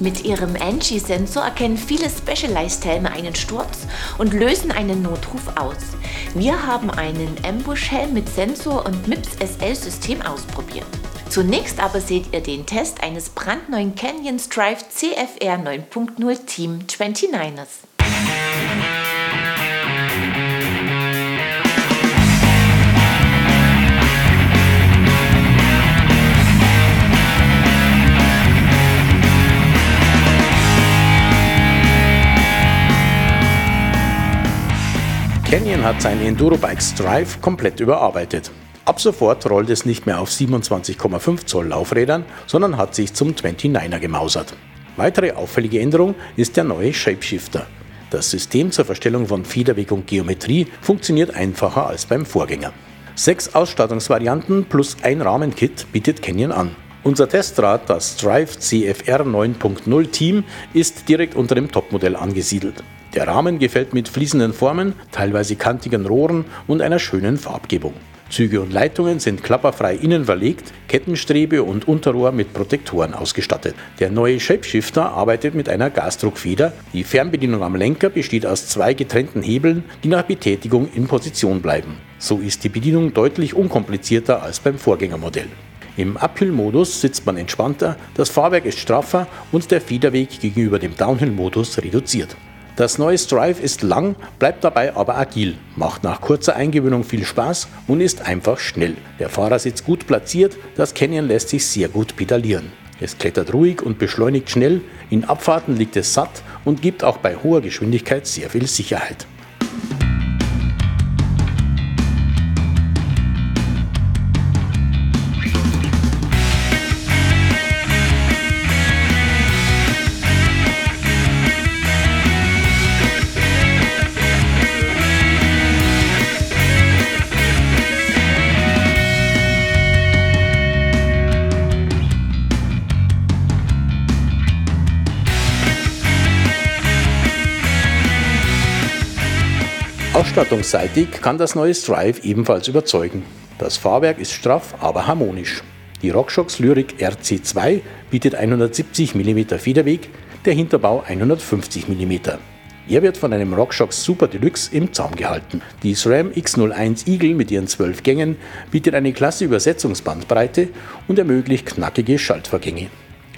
Mit ihrem Angie-Sensor erkennen viele Specialized-Helme einen Sturz und lösen einen Notruf aus. Wir haben einen Ambush-Helm mit Sensor und MIPS SL-System ausprobiert. Zunächst aber seht ihr den Test eines brandneuen Canyon Strive CFR 9.0 Team 29ers. Canyon hat sein Enduro-Bike Strive komplett überarbeitet. Ab sofort rollt es nicht mehr auf 27,5 Zoll Laufrädern, sondern hat sich zum 29er gemausert. Weitere auffällige Änderung ist der neue Shapeshifter. Das System zur Verstellung von Federweg und Geometrie funktioniert einfacher als beim Vorgänger. Sechs Ausstattungsvarianten plus ein Rahmenkit bietet Canyon an. Unser Testrad, das Strive CFR 9.0 Team, ist direkt unter dem Topmodell angesiedelt. Der Rahmen gefällt mit fließenden Formen, teilweise kantigen Rohren und einer schönen Farbgebung. Züge und Leitungen sind klapperfrei innen verlegt, Kettenstrebe und Unterrohr mit Protektoren ausgestattet. Der neue Shapeshifter arbeitet mit einer Gasdruckfeder. Die Fernbedienung am Lenker besteht aus zwei getrennten Hebeln, die nach Betätigung in Position bleiben. So ist die Bedienung deutlich unkomplizierter als beim Vorgängermodell. Im Uphill-Modus sitzt man entspannter, das Fahrwerk ist straffer und der Federweg gegenüber dem Downhill-Modus reduziert. Das neue Strive ist lang, bleibt dabei aber agil, macht nach kurzer Eingewöhnung viel Spaß und ist einfach schnell. Der Fahrer sitzt gut platziert, das Canyon lässt sich sehr gut pedalieren. Es klettert ruhig und beschleunigt schnell, in Abfahrten liegt es satt und gibt auch bei hoher Geschwindigkeit sehr viel Sicherheit. Ausstattungsseitig kann das neue Strive ebenfalls überzeugen. Das Fahrwerk ist straff, aber harmonisch. Die RockShox Lyric RC2 bietet 170 mm Federweg, der Hinterbau 150 mm. Er wird von einem RockShox Super Deluxe im Zaum gehalten. Die SRAM X01 Eagle mit ihren 12 Gängen bietet eine klasse Übersetzungsbandbreite und ermöglicht knackige Schaltvorgänge.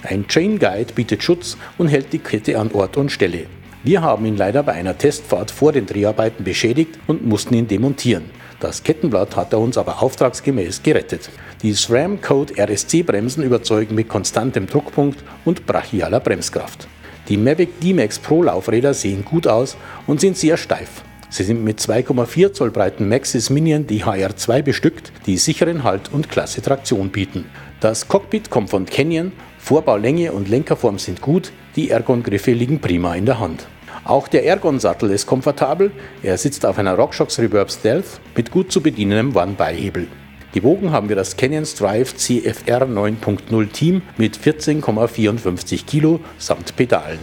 Ein Chain Guide bietet Schutz und hält die Kette an Ort und Stelle. Wir haben ihn leider bei einer Testfahrt vor den Dreharbeiten beschädigt und mussten ihn demontieren. Das Kettenblatt hat er uns aber auftragsgemäß gerettet. Die SRAM Code RSC Bremsen überzeugen mit konstantem Druckpunkt und brachialer Bremskraft. Die Mavic D-Max Pro Laufräder sehen gut aus und sind sehr steif. Sie sind mit 2,4 Zoll breiten Maxis Minion DHR2 bestückt, die sicheren Halt und klasse Traktion bieten. Das Cockpit kommt von Canyon, Vorbaulänge und Lenkerform sind gut, die Ergon-Griffe liegen prima in der Hand. Auch der Ergon-Sattel ist komfortabel, er sitzt auf einer RockShox Reverb Stealth mit gut zu bedienendem One-Beihebel. Gewogen haben wir das Canyon Strive CFR 9.0 Team mit 14,54 Kilo samt Pedalen.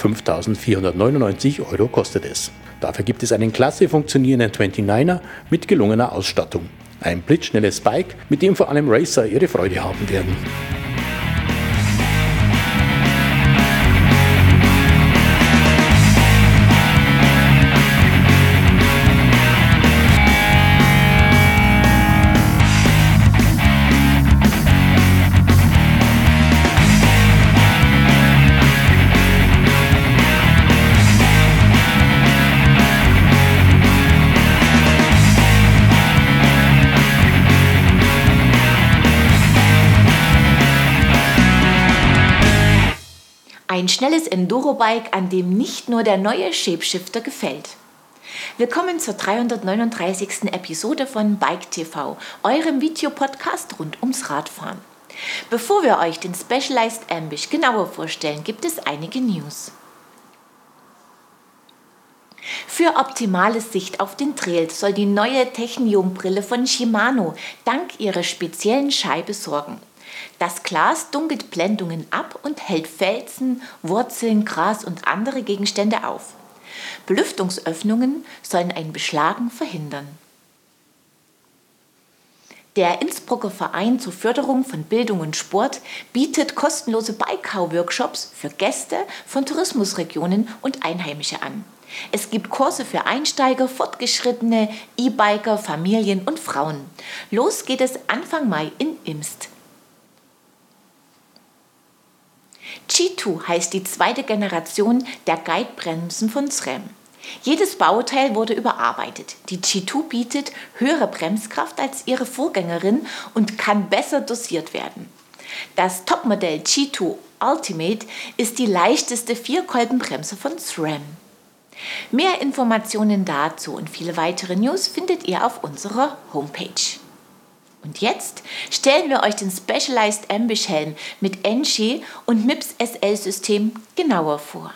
5.499 Euro kostet es. Dafür gibt es einen klasse funktionierenden 29er mit gelungener Ausstattung. Ein blitzschnelles Bike, mit dem vor allem Racer ihre Freude haben werden. Ein schnelles Enduro-Bike, an dem nicht nur der neue Shapeshifter gefällt. Willkommen zur 339. Episode von Bike TV, eurem Videopodcast rund ums Radfahren. Bevor wir euch den Specialized Ambush genauer vorstellen, gibt es einige News. Für optimale Sicht auf den Trail soll die neue Technium-Brille von Shimano dank ihrer speziellen Scheibe sorgen. Das Glas dunkelt Blendungen ab und hält Felsen, Wurzeln, Gras und andere Gegenstände auf. Belüftungsöffnungen sollen ein Beschlagen verhindern. Der Innsbrucker Verein zur Förderung von Bildung und Sport bietet kostenlose Bikau-Workshops für Gäste von Tourismusregionen und Einheimische an. Es gibt Kurse für Einsteiger, Fortgeschrittene, E-Biker, Familien und Frauen. Los geht es Anfang Mai in Imst. G2 heißt die zweite Generation der Guidebremsen von SRAM. Jedes Bauteil wurde überarbeitet. Die G2 bietet höhere Bremskraft als ihre Vorgängerin und kann besser dosiert werden. Das Topmodell G2 Ultimate ist die leichteste Vierkolbenbremse von SRAM. Mehr Informationen dazu und viele weitere News findet ihr auf unserer Homepage. Und jetzt stellen wir euch den Specialized Ambush Helm mit NG und MIPS SL System genauer vor.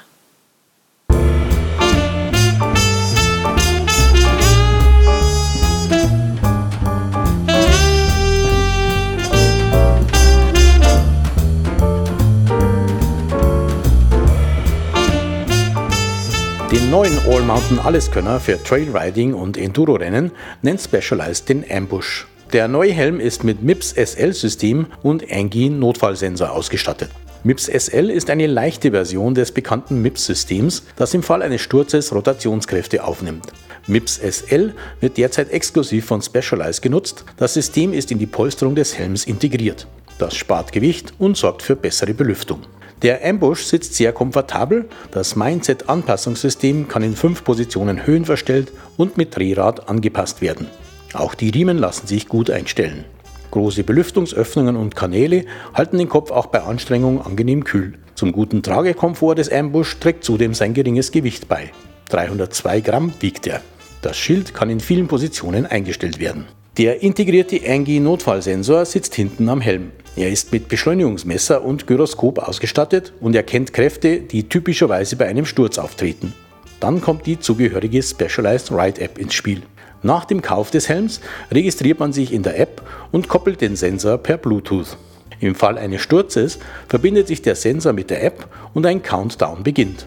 Den neuen All-Mountain Alleskönner für Trailriding und Enduro-Rennen nennt Specialized den Ambush. Der neue Helm ist mit MIPS SL-System und Angie Notfallsensor ausgestattet. MIPS SL ist eine leichte Version des bekannten MIPS-Systems, das im Fall eines Sturzes Rotationskräfte aufnimmt. MIPS SL wird derzeit exklusiv von Specialized genutzt. Das System ist in die Polsterung des Helms integriert. Das spart Gewicht und sorgt für bessere Belüftung. Der Ambush sitzt sehr komfortabel, das Mindset-Anpassungssystem kann in fünf Positionen höhenverstellt und mit Drehrad angepasst werden. Auch die Riemen lassen sich gut einstellen. Große Belüftungsöffnungen und Kanäle halten den Kopf auch bei Anstrengung angenehm kühl. Zum guten Tragekomfort des Ambush trägt zudem sein geringes Gewicht bei. 302 Gramm wiegt er. Das Schild kann in vielen Positionen eingestellt werden. Der integrierte Angie Notfallsensor sitzt hinten am Helm. Er ist mit Beschleunigungsmesser und Gyroskop ausgestattet und erkennt Kräfte, die typischerweise bei einem Sturz auftreten. Dann kommt die zugehörige Specialized Ride App ins Spiel. Nach dem Kauf des Helms registriert man sich in der App und koppelt den Sensor per Bluetooth. Im Fall eines Sturzes verbindet sich der Sensor mit der App und ein Countdown beginnt.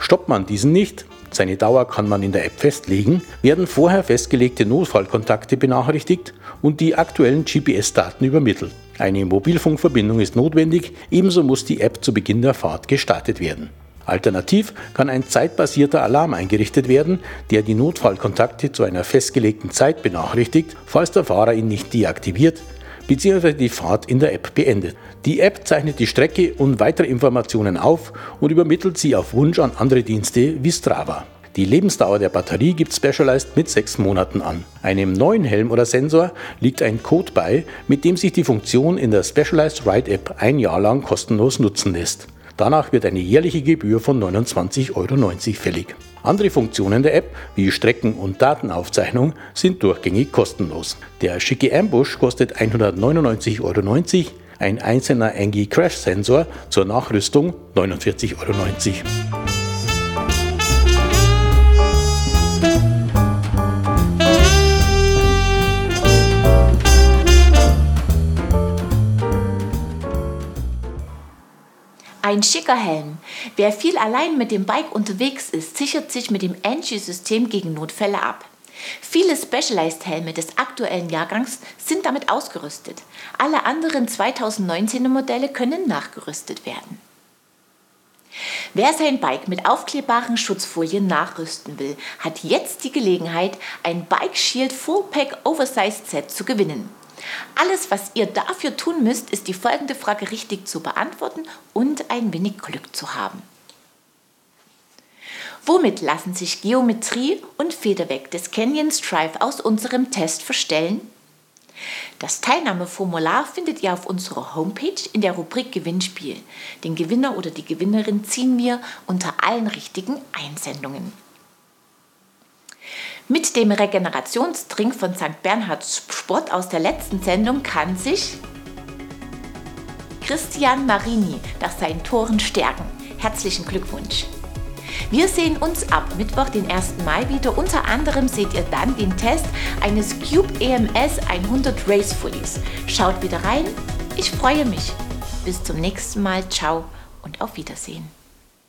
Stoppt man diesen nicht, seine Dauer kann man in der App festlegen, werden vorher festgelegte Notfallkontakte benachrichtigt und die aktuellen GPS-Daten übermittelt. Eine Mobilfunkverbindung ist notwendig, ebenso muss die App zu Beginn der Fahrt gestartet werden. Alternativ kann ein zeitbasierter Alarm eingerichtet werden, der die Notfallkontakte zu einer festgelegten Zeit benachrichtigt, falls der Fahrer ihn nicht deaktiviert bzw. die Fahrt in der App beendet. Die App zeichnet die Strecke und weitere Informationen auf und übermittelt sie auf Wunsch an andere Dienste wie Strava. Die Lebensdauer der Batterie gibt Specialized mit sechs Monaten an. Einem neuen Helm oder Sensor liegt ein Code bei, mit dem sich die Funktion in der Specialized Ride App ein Jahr lang kostenlos nutzen lässt. Danach wird eine jährliche Gebühr von 29,90 Euro fällig. Andere Funktionen der App, wie Strecken- und Datenaufzeichnung, sind durchgängig kostenlos. Der schicke Ambush kostet 199,90 Euro, ein einzelner Angie Crash Sensor zur Nachrüstung 49,90 Euro. Ein schicker Helm. Wer viel allein mit dem Bike unterwegs ist, sichert sich mit dem Angie-System gegen Notfälle ab. Viele Specialized-Helme des aktuellen Jahrgangs sind damit ausgerüstet. Alle anderen 2019er Modelle können nachgerüstet werden. Wer sein Bike mit aufklebbaren Schutzfolien nachrüsten will, hat jetzt die Gelegenheit, ein Bike Shield Full Pack Oversized Set zu gewinnen. Alles, was ihr dafür tun müsst, ist die folgende Frage richtig zu beantworten und ein wenig Glück zu haben. Womit lassen sich Geometrie und Federweg des Canyon Strive aus unserem Test verstellen? Das Teilnahmeformular findet ihr auf unserer Homepage in der Rubrik Gewinnspiel. Den Gewinner oder die Gewinnerin ziehen wir unter allen richtigen Einsendungen. Mit dem Regenerationstrink von St. Bernhards Sport aus der letzten Sendung kann sich Christian Marini nach seinen Toren stärken. Herzlichen Glückwunsch! Wir sehen uns ab Mittwoch, den 1. Mai wieder. Unter anderem seht ihr dann den Test eines Cube EMS 100 Race Fullies. Schaut wieder rein. Ich freue mich. Bis zum nächsten Mal. Ciao und auf Wiedersehen.